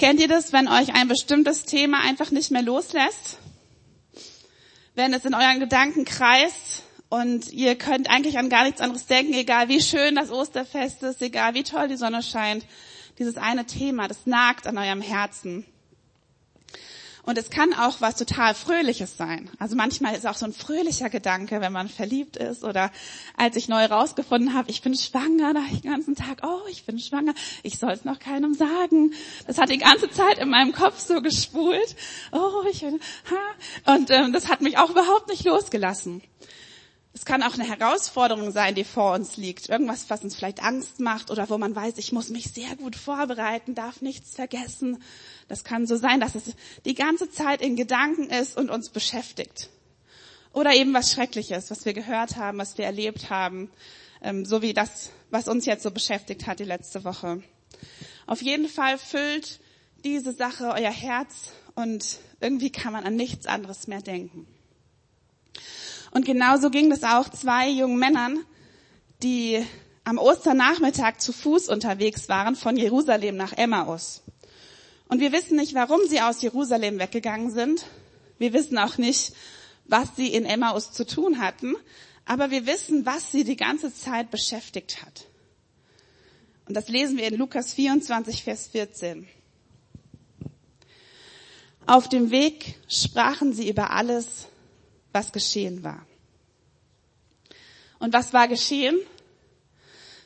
Kennt ihr das, wenn euch ein bestimmtes Thema einfach nicht mehr loslässt? Wenn es in euren Gedanken kreist und ihr könnt eigentlich an gar nichts anderes denken, egal wie schön das Osterfest ist, egal wie toll die Sonne scheint. Dieses eine Thema, das nagt an eurem Herzen. Und es kann auch was total Fröhliches sein. Also manchmal ist auch so ein fröhlicher Gedanke, wenn man verliebt ist oder als ich neu rausgefunden habe, ich bin schwanger, da ich den ganzen Tag, oh, ich bin schwanger, ich soll es noch keinem sagen. Das hat die ganze Zeit in meinem Kopf so gespult. Oh, ich bin, ha. Und ähm, das hat mich auch überhaupt nicht losgelassen. Es kann auch eine Herausforderung sein, die vor uns liegt. Irgendwas, was uns vielleicht Angst macht oder wo man weiß, ich muss mich sehr gut vorbereiten, darf nichts vergessen. Das kann so sein, dass es die ganze Zeit in Gedanken ist und uns beschäftigt. Oder eben was Schreckliches, was wir gehört haben, was wir erlebt haben, ähm, so wie das, was uns jetzt so beschäftigt hat die letzte Woche. Auf jeden Fall füllt diese Sache euer Herz und irgendwie kann man an nichts anderes mehr denken. Und genauso ging es auch zwei jungen Männern, die am Osternachmittag zu Fuß unterwegs waren von Jerusalem nach Emmaus. Und wir wissen nicht, warum sie aus Jerusalem weggegangen sind. Wir wissen auch nicht, was sie in Emmaus zu tun hatten. Aber wir wissen, was sie die ganze Zeit beschäftigt hat. Und das lesen wir in Lukas 24, Vers 14. Auf dem Weg sprachen sie über alles, was geschehen war. Und was war geschehen?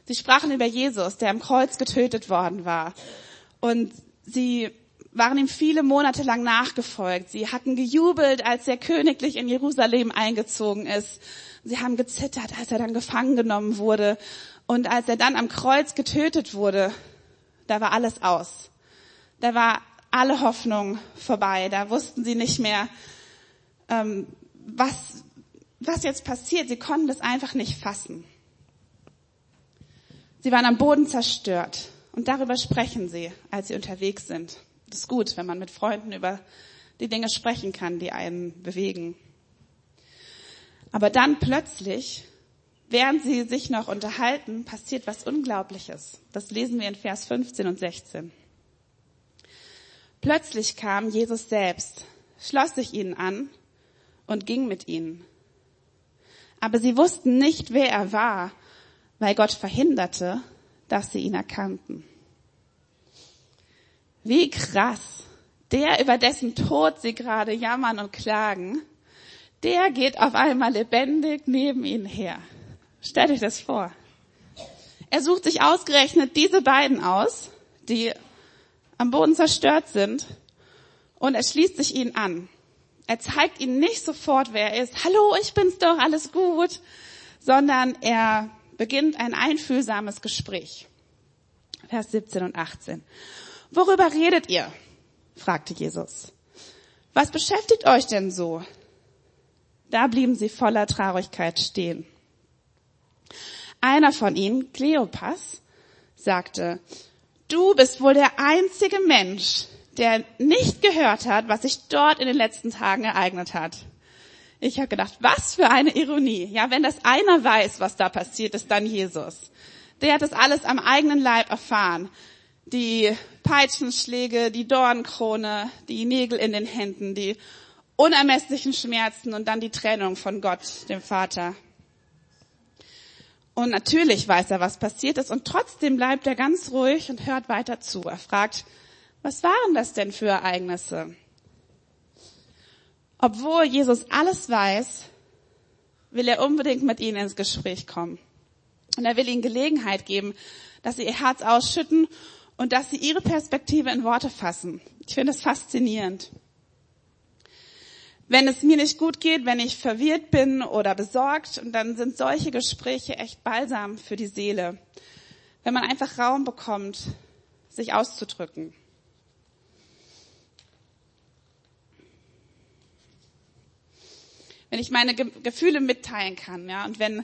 Sie sprachen über Jesus, der am Kreuz getötet worden war. Und sie waren ihm viele Monate lang nachgefolgt. Sie hatten gejubelt, als er königlich in Jerusalem eingezogen ist. Sie haben gezittert, als er dann gefangen genommen wurde. Und als er dann am Kreuz getötet wurde, da war alles aus. Da war alle Hoffnung vorbei. Da wussten sie nicht mehr, ähm, was, was jetzt passiert. Sie konnten das einfach nicht fassen. Sie waren am Boden zerstört. Und darüber sprechen sie, als sie unterwegs sind. Das ist gut, wenn man mit Freunden über die Dinge sprechen kann, die einen bewegen. Aber dann plötzlich, während sie sich noch unterhalten, passiert was Unglaubliches. Das lesen wir in Vers 15 und 16. Plötzlich kam Jesus selbst, schloss sich ihnen an und ging mit ihnen. Aber sie wussten nicht, wer er war, weil Gott verhinderte, dass sie ihn erkannten. Wie krass. Der, über dessen Tod sie gerade jammern und klagen, der geht auf einmal lebendig neben ihnen her. Stellt euch das vor. Er sucht sich ausgerechnet diese beiden aus, die am Boden zerstört sind, und er schließt sich ihnen an. Er zeigt ihnen nicht sofort, wer er ist. Hallo, ich bin's doch, alles gut. Sondern er beginnt ein einfühlsames Gespräch. Vers 17 und 18. Worüber redet ihr? fragte Jesus. Was beschäftigt euch denn so? Da blieben sie voller Traurigkeit stehen. Einer von ihnen, Kleopas, sagte, du bist wohl der einzige Mensch, der nicht gehört hat, was sich dort in den letzten Tagen ereignet hat. Ich habe gedacht, was für eine Ironie. Ja, wenn das einer weiß, was da passiert ist, dann Jesus. Der hat das alles am eigenen Leib erfahren. Die Peitschenschläge, die Dornkrone, die Nägel in den Händen, die unermesslichen Schmerzen und dann die Trennung von Gott, dem Vater. Und natürlich weiß er, was passiert ist und trotzdem bleibt er ganz ruhig und hört weiter zu. Er fragt, was waren das denn für Ereignisse? Obwohl Jesus alles weiß, will er unbedingt mit ihnen ins Gespräch kommen. Und er will ihnen Gelegenheit geben, dass sie ihr Herz ausschütten und dass sie ihre Perspektive in Worte fassen. Ich finde es faszinierend. Wenn es mir nicht gut geht, wenn ich verwirrt bin oder besorgt, dann sind solche Gespräche echt balsam für die Seele. Wenn man einfach Raum bekommt, sich auszudrücken. Wenn ich meine Ge Gefühle mitteilen kann, ja, und wenn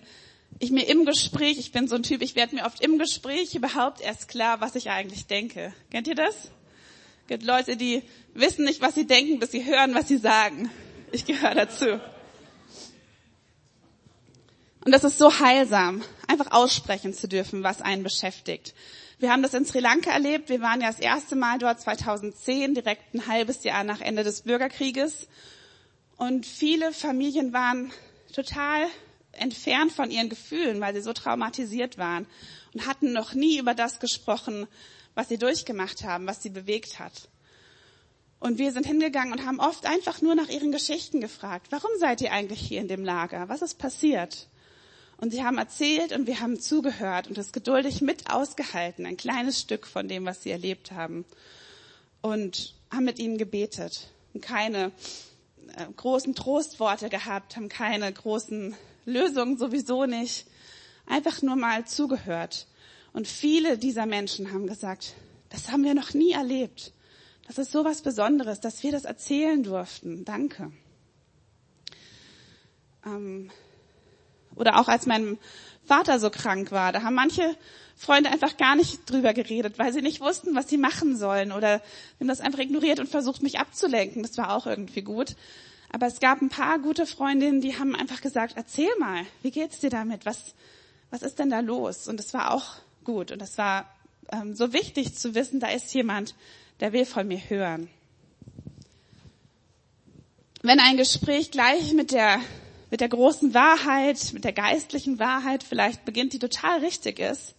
ich mir im Gespräch, ich bin so ein Typ, ich werde mir oft im Gespräch überhaupt erst klar, was ich eigentlich denke. Kennt ihr das? Es gibt Leute, die wissen nicht, was sie denken, bis sie hören, was sie sagen. Ich gehöre dazu. Und das ist so heilsam, einfach aussprechen zu dürfen, was einen beschäftigt. Wir haben das in Sri Lanka erlebt. Wir waren ja das erste Mal dort 2010, direkt ein halbes Jahr nach Ende des Bürgerkrieges. Und viele Familien waren total entfernt von ihren Gefühlen, weil sie so traumatisiert waren und hatten noch nie über das gesprochen, was sie durchgemacht haben, was sie bewegt hat. Und wir sind hingegangen und haben oft einfach nur nach ihren Geschichten gefragt. Warum seid ihr eigentlich hier in dem Lager? Was ist passiert? Und sie haben erzählt und wir haben zugehört und es geduldig mit ausgehalten, ein kleines Stück von dem, was sie erlebt haben. Und haben mit ihnen gebetet und keine äh, großen Trostworte gehabt, haben keine großen Lösungen sowieso nicht. Einfach nur mal zugehört. Und viele dieser Menschen haben gesagt, das haben wir noch nie erlebt. Das ist so was Besonderes, dass wir das erzählen durften. Danke. Ähm, oder auch als mein Vater so krank war, da haben manche Freunde einfach gar nicht drüber geredet, weil sie nicht wussten, was sie machen sollen oder haben das einfach ignoriert und versucht, mich abzulenken. Das war auch irgendwie gut. Aber es gab ein paar gute Freundinnen, die haben einfach gesagt, erzähl mal, wie geht's dir damit? Was, was ist denn da los? Und es war auch gut. Und es war ähm, so wichtig zu wissen, da ist jemand, der will von mir hören. Wenn ein Gespräch gleich mit der, mit der großen Wahrheit, mit der geistlichen Wahrheit vielleicht beginnt, die total richtig ist,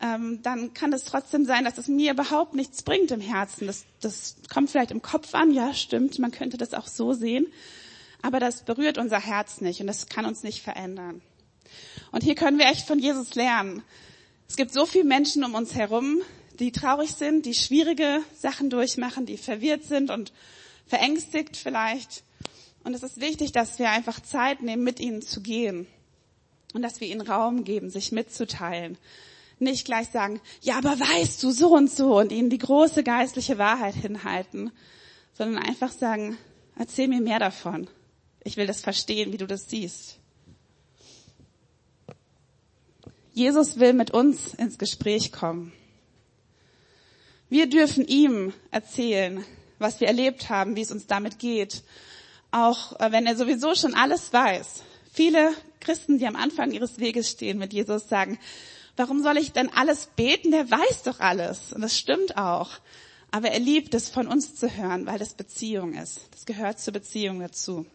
ähm, dann kann es trotzdem sein, dass es mir überhaupt nichts bringt im Herzen. Das, das kommt vielleicht im Kopf an, ja stimmt, man könnte das auch so sehen, aber das berührt unser Herz nicht und das kann uns nicht verändern. Und hier können wir echt von Jesus lernen. Es gibt so viele Menschen um uns herum, die traurig sind, die schwierige Sachen durchmachen, die verwirrt sind und verängstigt vielleicht. Und es ist wichtig, dass wir einfach Zeit nehmen, mit ihnen zu gehen und dass wir ihnen Raum geben, sich mitzuteilen. Nicht gleich sagen, ja, aber weißt du so und so und ihnen die große geistliche Wahrheit hinhalten, sondern einfach sagen, erzähl mir mehr davon. Ich will das verstehen, wie du das siehst. Jesus will mit uns ins Gespräch kommen. Wir dürfen ihm erzählen, was wir erlebt haben, wie es uns damit geht. Auch äh, wenn er sowieso schon alles weiß. Viele Christen, die am Anfang ihres Weges stehen mit Jesus, sagen, warum soll ich denn alles beten? Der weiß doch alles. Und das stimmt auch. Aber er liebt es, von uns zu hören, weil das Beziehung ist. Das gehört zur Beziehung dazu.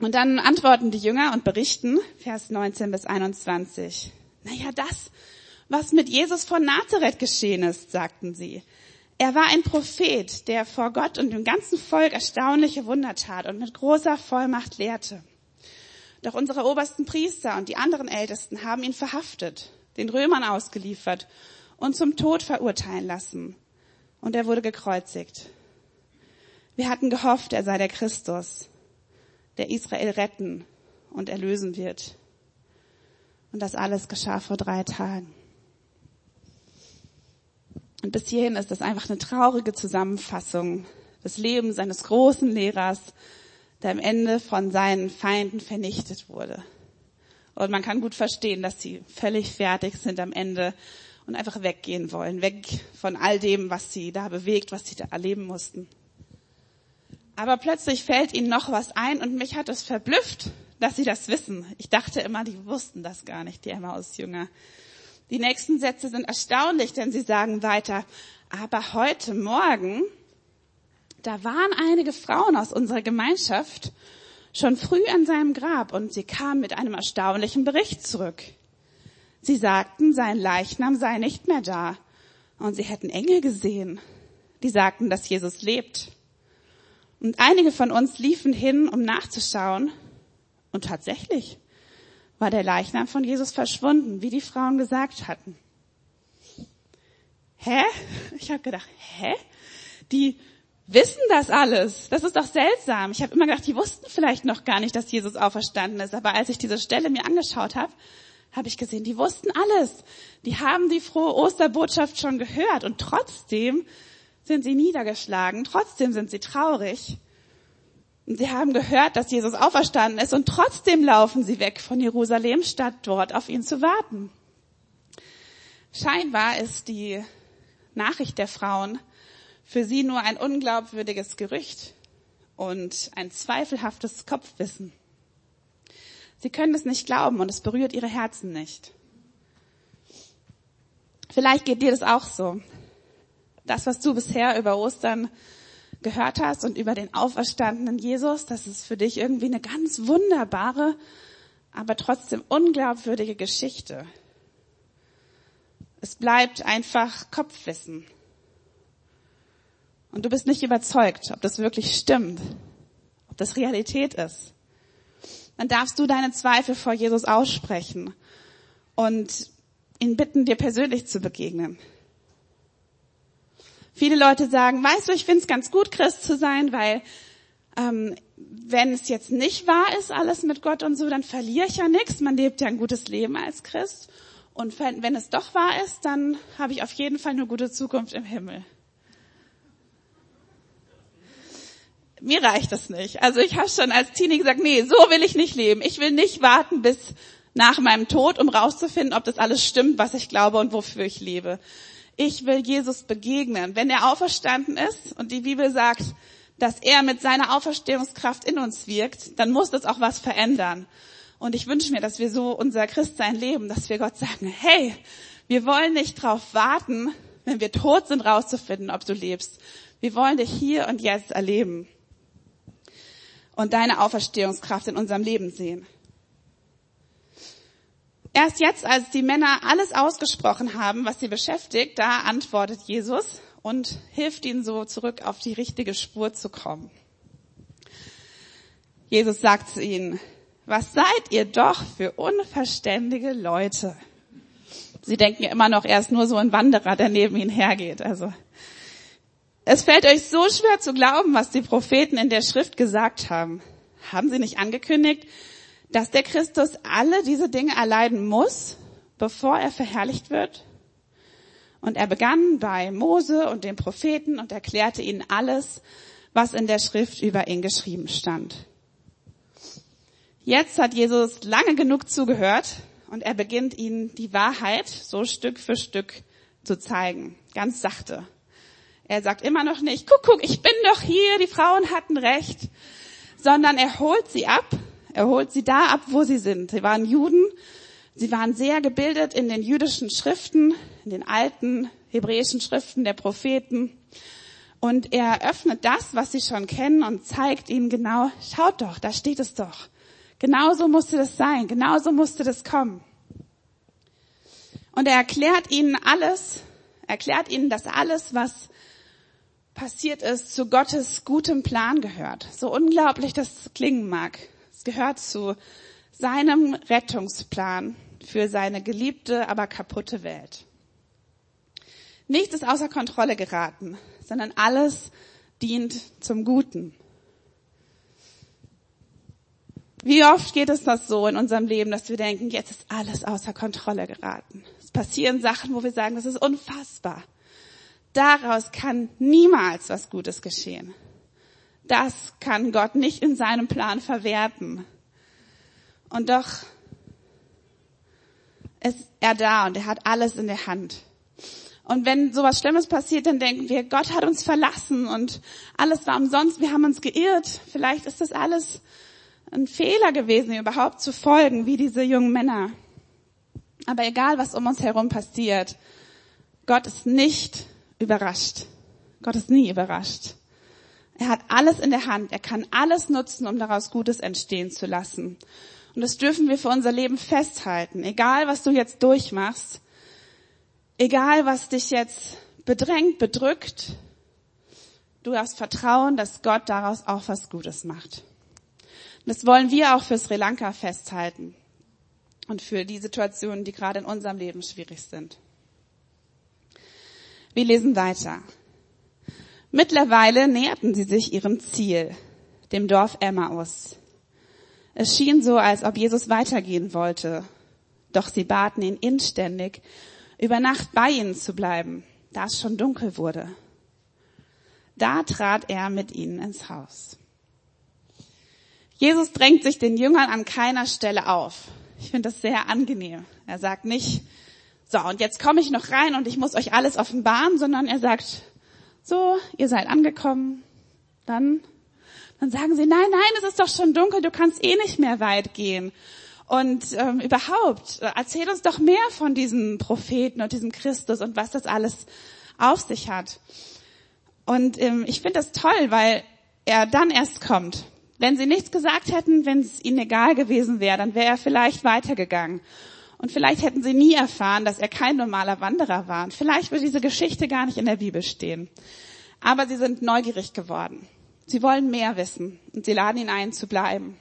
Und dann antworten die Jünger und berichten, Vers 19 bis 21. Naja, das, was mit Jesus von Nazareth geschehen ist, sagten sie. Er war ein Prophet, der vor Gott und dem ganzen Volk erstaunliche Wunder tat und mit großer Vollmacht lehrte. Doch unsere obersten Priester und die anderen Ältesten haben ihn verhaftet, den Römern ausgeliefert und zum Tod verurteilen lassen. Und er wurde gekreuzigt. Wir hatten gehofft, er sei der Christus, der Israel retten und erlösen wird. Und das alles geschah vor drei Tagen. Und bis hierhin ist das einfach eine traurige Zusammenfassung des Lebens eines großen Lehrers, der am Ende von seinen Feinden vernichtet wurde. Und man kann gut verstehen, dass sie völlig fertig sind am Ende und einfach weggehen wollen, weg von all dem, was sie da bewegt, was sie da erleben mussten. Aber plötzlich fällt ihnen noch was ein und mich hat es verblüfft, dass sie das wissen. Ich dachte immer, die wussten das gar nicht, die Emmaus-Jünger. Die nächsten Sätze sind erstaunlich, denn sie sagen weiter, aber heute Morgen da waren einige Frauen aus unserer Gemeinschaft schon früh an seinem Grab und sie kamen mit einem erstaunlichen Bericht zurück. Sie sagten, sein Leichnam sei nicht mehr da und sie hätten Engel gesehen. Die sagten, dass Jesus lebt. Und einige von uns liefen hin, um nachzuschauen. Und tatsächlich war der Leichnam von Jesus verschwunden, wie die Frauen gesagt hatten. Hä? Ich habe gedacht, hä? Die wissen das alles. Das ist doch seltsam. Ich habe immer gedacht, die wussten vielleicht noch gar nicht, dass Jesus auferstanden ist. Aber als ich diese Stelle mir angeschaut habe, habe ich gesehen, die wussten alles. Die haben die frohe Osterbotschaft schon gehört und trotzdem sind sie niedergeschlagen, trotzdem sind sie traurig. Und sie haben gehört, dass Jesus auferstanden ist und trotzdem laufen sie weg von Jerusalem, statt dort auf ihn zu warten. Scheinbar ist die Nachricht der Frauen für sie nur ein unglaubwürdiges Gerücht und ein zweifelhaftes Kopfwissen. Sie können es nicht glauben und es berührt ihre Herzen nicht. Vielleicht geht dir das auch so. Das, was du bisher über Ostern gehört hast und über den auferstandenen Jesus, das ist für dich irgendwie eine ganz wunderbare, aber trotzdem unglaubwürdige Geschichte. Es bleibt einfach Kopfwissen. Und du bist nicht überzeugt, ob das wirklich stimmt, ob das Realität ist. Dann darfst du deine Zweifel vor Jesus aussprechen und ihn bitten, dir persönlich zu begegnen. Viele Leute sagen, weißt du, ich finde es ganz gut, Christ zu sein, weil ähm, wenn es jetzt nicht wahr ist, alles mit Gott und so, dann verliere ich ja nichts. Man lebt ja ein gutes Leben als Christ. Und wenn es doch wahr ist, dann habe ich auf jeden Fall eine gute Zukunft im Himmel. Mir reicht das nicht. Also ich habe schon als Teenie gesagt, nee, so will ich nicht leben. Ich will nicht warten bis nach meinem Tod, um rauszufinden, ob das alles stimmt, was ich glaube und wofür ich lebe. Ich will Jesus begegnen. Wenn er auferstanden ist und die Bibel sagt, dass er mit seiner Auferstehungskraft in uns wirkt, dann muss das auch was verändern. Und ich wünsche mir, dass wir so unser Christsein leben, dass wir Gott sagen, hey, wir wollen nicht darauf warten, wenn wir tot sind, rauszufinden, ob du lebst. Wir wollen dich hier und jetzt erleben und deine Auferstehungskraft in unserem Leben sehen. Erst jetzt, als die Männer alles ausgesprochen haben, was sie beschäftigt, da antwortet Jesus und hilft ihnen so zurück auf die richtige Spur zu kommen. Jesus sagt zu ihnen, was seid ihr doch für unverständige Leute? Sie denken immer noch, er ist nur so ein Wanderer, der neben ihnen hergeht. Also, es fällt euch so schwer zu glauben, was die Propheten in der Schrift gesagt haben. Haben sie nicht angekündigt, dass der Christus alle diese Dinge erleiden muss, bevor er verherrlicht wird? Und er begann bei Mose und den Propheten und erklärte ihnen alles, was in der Schrift über ihn geschrieben stand. Jetzt hat Jesus lange genug zugehört und er beginnt ihnen die Wahrheit so Stück für Stück zu zeigen, ganz sachte. Er sagt immer noch nicht, guck, guck, ich bin doch hier, die Frauen hatten recht, sondern er holt sie ab er holt sie da ab, wo sie sind. Sie waren Juden. Sie waren sehr gebildet in den jüdischen Schriften, in den alten hebräischen Schriften der Propheten. Und er öffnet das, was sie schon kennen und zeigt ihnen genau, schaut doch, da steht es doch. Genauso musste das sein, genauso musste das kommen. Und er erklärt ihnen alles, erklärt ihnen, dass alles, was passiert ist, zu Gottes gutem Plan gehört. So unglaublich das klingen mag gehört zu seinem Rettungsplan für seine geliebte, aber kaputte Welt. Nichts ist außer Kontrolle geraten, sondern alles dient zum Guten. Wie oft geht es das so in unserem Leben, dass wir denken, jetzt ist alles außer Kontrolle geraten. Es passieren Sachen, wo wir sagen, das ist unfassbar. Daraus kann niemals was Gutes geschehen. Das kann Gott nicht in seinem Plan verwerten. Und doch ist er da und er hat alles in der Hand. Und wenn sowas Schlimmes passiert, dann denken wir, Gott hat uns verlassen und alles war umsonst, wir haben uns geirrt. Vielleicht ist das alles ein Fehler gewesen, überhaupt zu folgen, wie diese jungen Männer. Aber egal, was um uns herum passiert, Gott ist nicht überrascht. Gott ist nie überrascht. Er hat alles in der Hand. Er kann alles nutzen, um daraus Gutes entstehen zu lassen. Und das dürfen wir für unser Leben festhalten. Egal, was du jetzt durchmachst, egal, was dich jetzt bedrängt, bedrückt, du darfst vertrauen, dass Gott daraus auch was Gutes macht. Und das wollen wir auch für Sri Lanka festhalten und für die Situationen, die gerade in unserem Leben schwierig sind. Wir lesen weiter. Mittlerweile näherten sie sich ihrem Ziel, dem Dorf Emmaus. Es schien so, als ob Jesus weitergehen wollte. Doch sie baten ihn inständig, über Nacht bei ihnen zu bleiben, da es schon dunkel wurde. Da trat er mit ihnen ins Haus. Jesus drängt sich den Jüngern an keiner Stelle auf. Ich finde das sehr angenehm. Er sagt nicht, so, und jetzt komme ich noch rein und ich muss euch alles offenbaren, sondern er sagt, so, ihr seid angekommen, dann, dann sagen sie, nein, nein, es ist doch schon dunkel, du kannst eh nicht mehr weit gehen. Und ähm, überhaupt, äh, erzähl uns doch mehr von diesem Propheten und diesem Christus und was das alles auf sich hat. Und ähm, ich finde das toll, weil er dann erst kommt. Wenn sie nichts gesagt hätten, wenn es ihnen egal gewesen wäre, dann wäre er vielleicht weitergegangen. Und vielleicht hätten sie nie erfahren, dass er kein normaler Wanderer war. Und vielleicht würde diese Geschichte gar nicht in der Bibel stehen. Aber sie sind neugierig geworden. Sie wollen mehr wissen und sie laden ihn ein zu bleiben.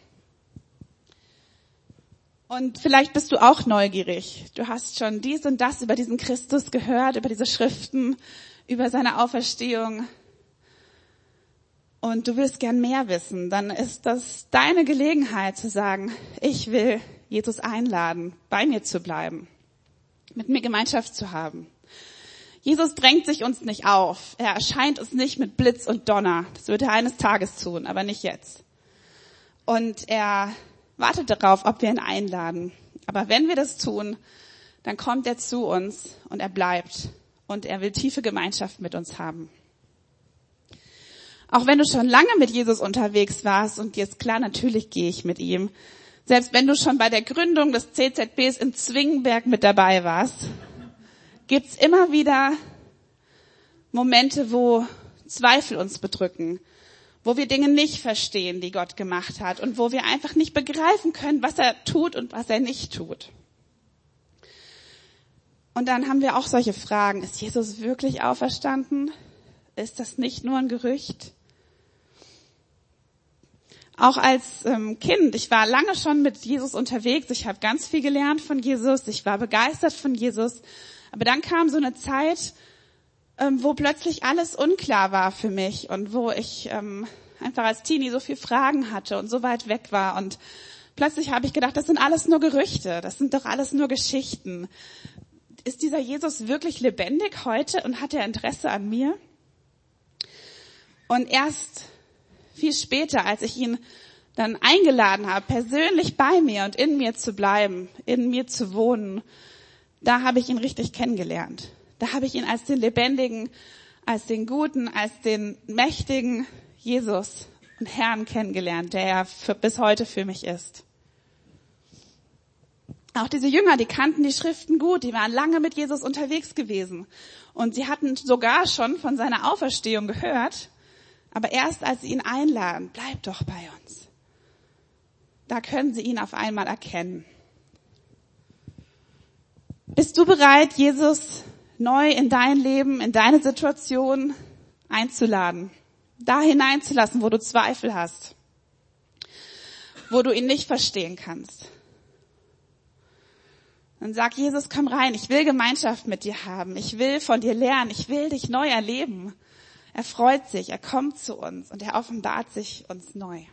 Und vielleicht bist du auch neugierig. Du hast schon dies und das über diesen Christus gehört, über diese Schriften, über seine Auferstehung. Und du willst gern mehr wissen. Dann ist das deine Gelegenheit zu sagen, ich will Jesus einladen, bei mir zu bleiben, mit mir Gemeinschaft zu haben. Jesus drängt sich uns nicht auf. Er erscheint uns nicht mit Blitz und Donner. Das wird er eines Tages tun, aber nicht jetzt. Und er wartet darauf, ob wir ihn einladen. Aber wenn wir das tun, dann kommt er zu uns und er bleibt und er will tiefe Gemeinschaft mit uns haben. Auch wenn du schon lange mit Jesus unterwegs warst und dir ist klar, natürlich gehe ich mit ihm. Selbst wenn du schon bei der Gründung des CZBs in Zwingenberg mit dabei warst, gibt's immer wieder Momente, wo Zweifel uns bedrücken, wo wir Dinge nicht verstehen, die Gott gemacht hat und wo wir einfach nicht begreifen können, was er tut und was er nicht tut. Und dann haben wir auch solche Fragen. Ist Jesus wirklich auferstanden? Ist das nicht nur ein Gerücht? Auch als ähm, Kind, ich war lange schon mit Jesus unterwegs, ich habe ganz viel gelernt von Jesus, ich war begeistert von Jesus, aber dann kam so eine Zeit, ähm, wo plötzlich alles unklar war für mich und wo ich ähm, einfach als Teenie so viel Fragen hatte und so weit weg war und plötzlich habe ich gedacht, das sind alles nur Gerüchte, das sind doch alles nur Geschichten. Ist dieser Jesus wirklich lebendig heute und hat er Interesse an mir? Und erst viel später, als ich ihn dann eingeladen habe, persönlich bei mir und in mir zu bleiben, in mir zu wohnen, da habe ich ihn richtig kennengelernt. Da habe ich ihn als den lebendigen, als den guten, als den mächtigen Jesus und Herrn kennengelernt, der er für, bis heute für mich ist. Auch diese Jünger, die kannten die Schriften gut, die waren lange mit Jesus unterwegs gewesen und sie hatten sogar schon von seiner Auferstehung gehört, aber erst als sie ihn einladen, bleib doch bei uns, da können sie ihn auf einmal erkennen. Bist du bereit, Jesus neu in dein Leben, in deine Situation einzuladen, da hineinzulassen, wo du Zweifel hast, wo du ihn nicht verstehen kannst? Dann sag Jesus, komm rein, ich will Gemeinschaft mit dir haben, ich will von dir lernen, ich will dich neu erleben. Er freut sich, er kommt zu uns und er offenbart sich uns neu.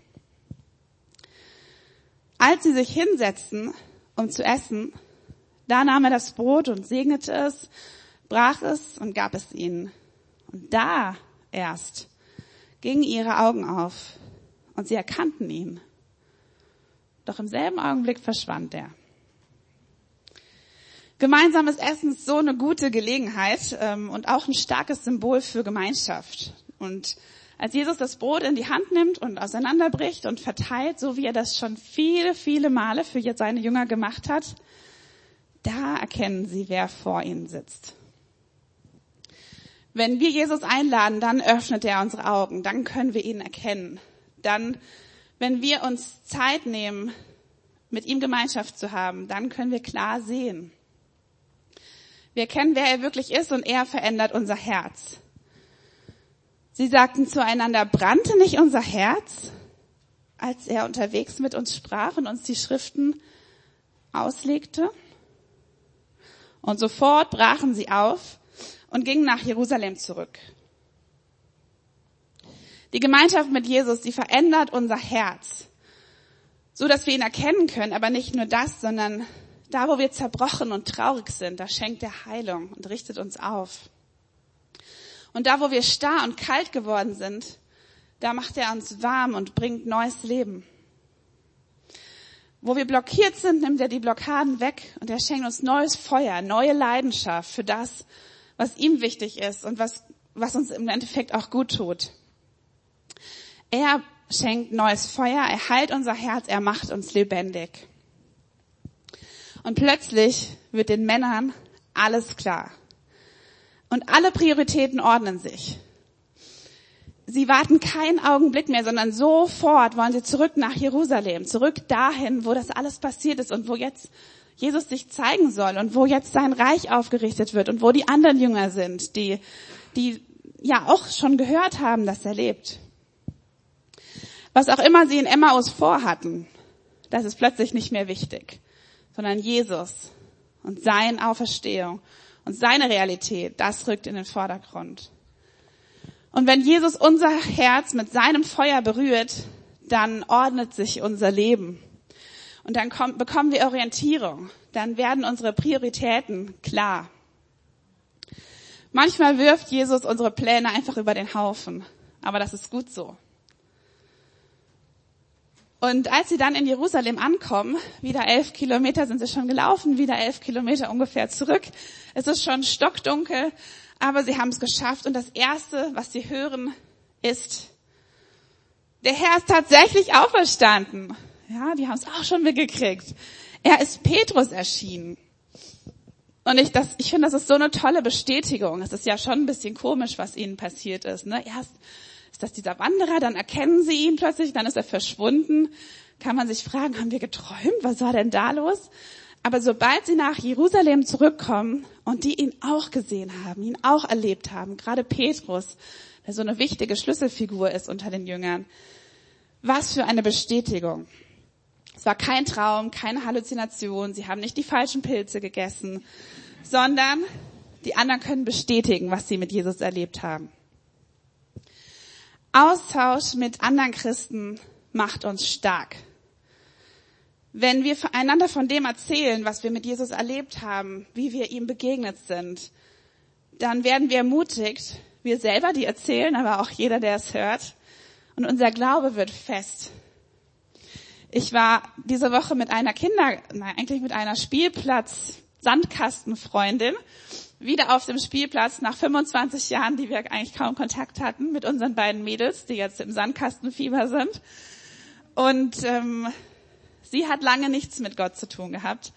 Als sie sich hinsetzten, um zu essen, da nahm er das Brot und segnete es brach es und gab es ihnen. Und da erst gingen ihre Augen auf und sie erkannten ihn. Doch im selben Augenblick verschwand er. Gemeinsames Essen ist so eine gute Gelegenheit ähm, und auch ein starkes Symbol für Gemeinschaft. Und als Jesus das Brot in die Hand nimmt und auseinanderbricht und verteilt, so wie er das schon viele, viele Male für seine Jünger gemacht hat, da erkennen sie, wer vor ihnen sitzt. Wenn wir Jesus einladen, dann öffnet er unsere Augen, dann können wir ihn erkennen. Dann, wenn wir uns Zeit nehmen, mit ihm Gemeinschaft zu haben, dann können wir klar sehen. Wir erkennen, wer er wirklich ist und er verändert unser Herz. Sie sagten zueinander, brannte nicht unser Herz, als er unterwegs mit uns sprach und uns die Schriften auslegte? Und sofort brachen sie auf und gingen nach Jerusalem zurück. Die Gemeinschaft mit Jesus, die verändert unser Herz, so dass wir ihn erkennen können, aber nicht nur das, sondern da, wo wir zerbrochen und traurig sind, da schenkt er Heilung und richtet uns auf. Und da, wo wir starr und kalt geworden sind, da macht er uns warm und bringt neues Leben. Wo wir blockiert sind, nimmt er die Blockaden weg und er schenkt uns neues Feuer, neue Leidenschaft für das, was ihm wichtig ist und was, was uns im Endeffekt auch gut tut. Er schenkt neues Feuer, er heilt unser Herz, er macht uns lebendig. Und plötzlich wird den Männern alles klar. Und alle Prioritäten ordnen sich. Sie warten keinen Augenblick mehr, sondern sofort wollen sie zurück nach Jerusalem, zurück dahin, wo das alles passiert ist und wo jetzt Jesus sich zeigen soll und wo jetzt sein Reich aufgerichtet wird und wo die anderen Jünger sind, die, die ja auch schon gehört haben, dass er lebt. Was auch immer sie in Emmaus vorhatten, das ist plötzlich nicht mehr wichtig, sondern Jesus und seine Auferstehung und seine Realität, das rückt in den Vordergrund. Und wenn Jesus unser Herz mit seinem Feuer berührt, dann ordnet sich unser Leben. Und dann kommt, bekommen wir Orientierung. Dann werden unsere Prioritäten klar. Manchmal wirft Jesus unsere Pläne einfach über den Haufen. Aber das ist gut so. Und als sie dann in Jerusalem ankommen, wieder elf Kilometer sind sie schon gelaufen, wieder elf Kilometer ungefähr zurück. Es ist schon stockdunkel, aber sie haben es geschafft. Und das Erste, was sie hören, ist, der Herr ist tatsächlich auferstanden. Ja, die haben es auch schon mitgekriegt. Er ist Petrus erschienen. Und ich, ich finde, das ist so eine tolle Bestätigung. Es ist ja schon ein bisschen komisch, was ihnen passiert ist. Ne? Erst ist das dieser Wanderer, dann erkennen sie ihn plötzlich, dann ist er verschwunden. Kann man sich fragen, haben wir geträumt? Was war denn da los? Aber sobald sie nach Jerusalem zurückkommen und die ihn auch gesehen haben, ihn auch erlebt haben, gerade Petrus, der so eine wichtige Schlüsselfigur ist unter den Jüngern, was für eine Bestätigung. Es war kein Traum, keine Halluzination, sie haben nicht die falschen Pilze gegessen, sondern die anderen können bestätigen, was sie mit Jesus erlebt haben. Austausch mit anderen Christen macht uns stark. Wenn wir einander von dem erzählen, was wir mit Jesus erlebt haben, wie wir ihm begegnet sind, dann werden wir ermutigt, wir selber, die erzählen, aber auch jeder, der es hört, und unser Glaube wird fest. Ich war diese Woche mit einer Kinder, nein, eigentlich mit einer Spielplatz-Sandkastenfreundin wieder auf dem Spielplatz nach 25 Jahren, die wir eigentlich kaum Kontakt hatten, mit unseren beiden Mädels, die jetzt im Sandkastenfieber sind. Und ähm, sie hat lange nichts mit Gott zu tun gehabt.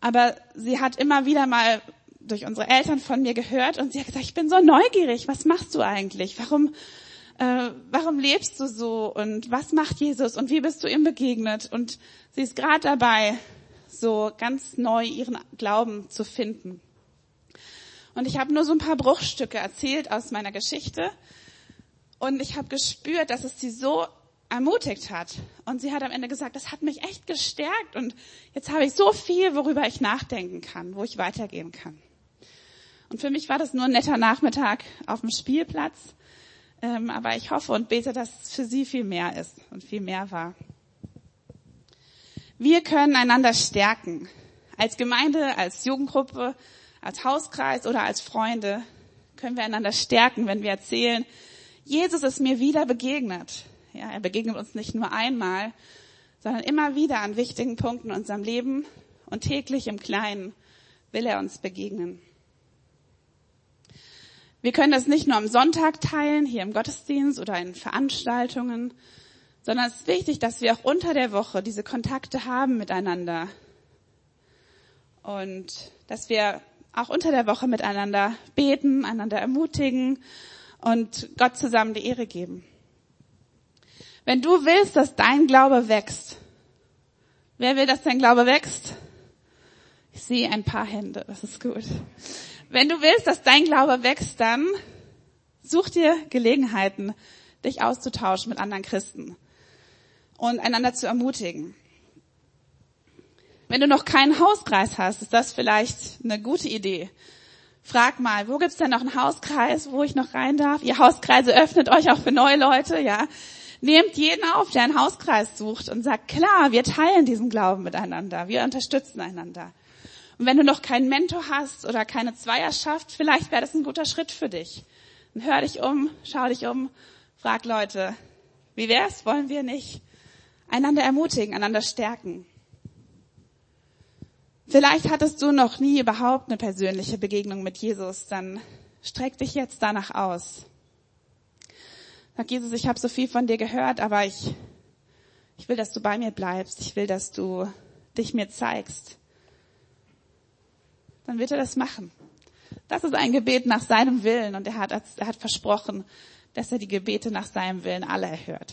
Aber sie hat immer wieder mal durch unsere Eltern von mir gehört und sie hat gesagt, ich bin so neugierig, was machst du eigentlich? Warum äh, warum lebst du so und was macht Jesus und wie bist du ihm begegnet? Und sie ist gerade dabei, so ganz neu ihren Glauben zu finden. Und ich habe nur so ein paar Bruchstücke erzählt aus meiner Geschichte und ich habe gespürt, dass es sie so ermutigt hat. Und sie hat am Ende gesagt, das hat mich echt gestärkt und jetzt habe ich so viel, worüber ich nachdenken kann, wo ich weitergehen kann. Und für mich war das nur ein netter Nachmittag auf dem Spielplatz. Ähm, aber ich hoffe und bete, dass es für sie viel mehr ist und viel mehr war. Wir können einander stärken. Als Gemeinde, als Jugendgruppe, als Hauskreis oder als Freunde können wir einander stärken, wenn wir erzählen, Jesus ist mir wieder begegnet. Ja, er begegnet uns nicht nur einmal, sondern immer wieder an wichtigen Punkten in unserem Leben und täglich im Kleinen will er uns begegnen. Wir können das nicht nur am Sonntag teilen, hier im Gottesdienst oder in Veranstaltungen, sondern es ist wichtig, dass wir auch unter der Woche diese Kontakte haben miteinander. Und dass wir auch unter der Woche miteinander beten, einander ermutigen und Gott zusammen die Ehre geben. Wenn du willst, dass dein Glaube wächst, wer will, dass dein Glaube wächst? Ich sehe ein paar Hände, das ist gut. Wenn du willst, dass dein Glaube wächst, dann such dir Gelegenheiten, dich auszutauschen mit anderen Christen und einander zu ermutigen. Wenn du noch keinen Hauskreis hast, ist das vielleicht eine gute Idee. Frag mal, wo gibt's denn noch einen Hauskreis, wo ich noch rein darf? Ihr Hauskreise öffnet euch auch für neue Leute, ja. Nehmt jeden auf, der einen Hauskreis sucht und sagt, klar, wir teilen diesen Glauben miteinander, wir unterstützen einander. Und wenn du noch keinen Mentor hast oder keine Zweierschaft, vielleicht wäre das ein guter Schritt für dich. Dann hör dich um, schau dich um, frag Leute, wie wär's? Wollen wir nicht einander ermutigen, einander stärken? Vielleicht hattest du noch nie überhaupt eine persönliche Begegnung mit Jesus, dann streck dich jetzt danach aus. Sag Jesus, ich habe so viel von dir gehört, aber ich, ich will, dass du bei mir bleibst. Ich will, dass du dich mir zeigst dann wird er das machen. Das ist ein Gebet nach seinem Willen und er hat, er hat versprochen, dass er die Gebete nach seinem Willen alle erhört.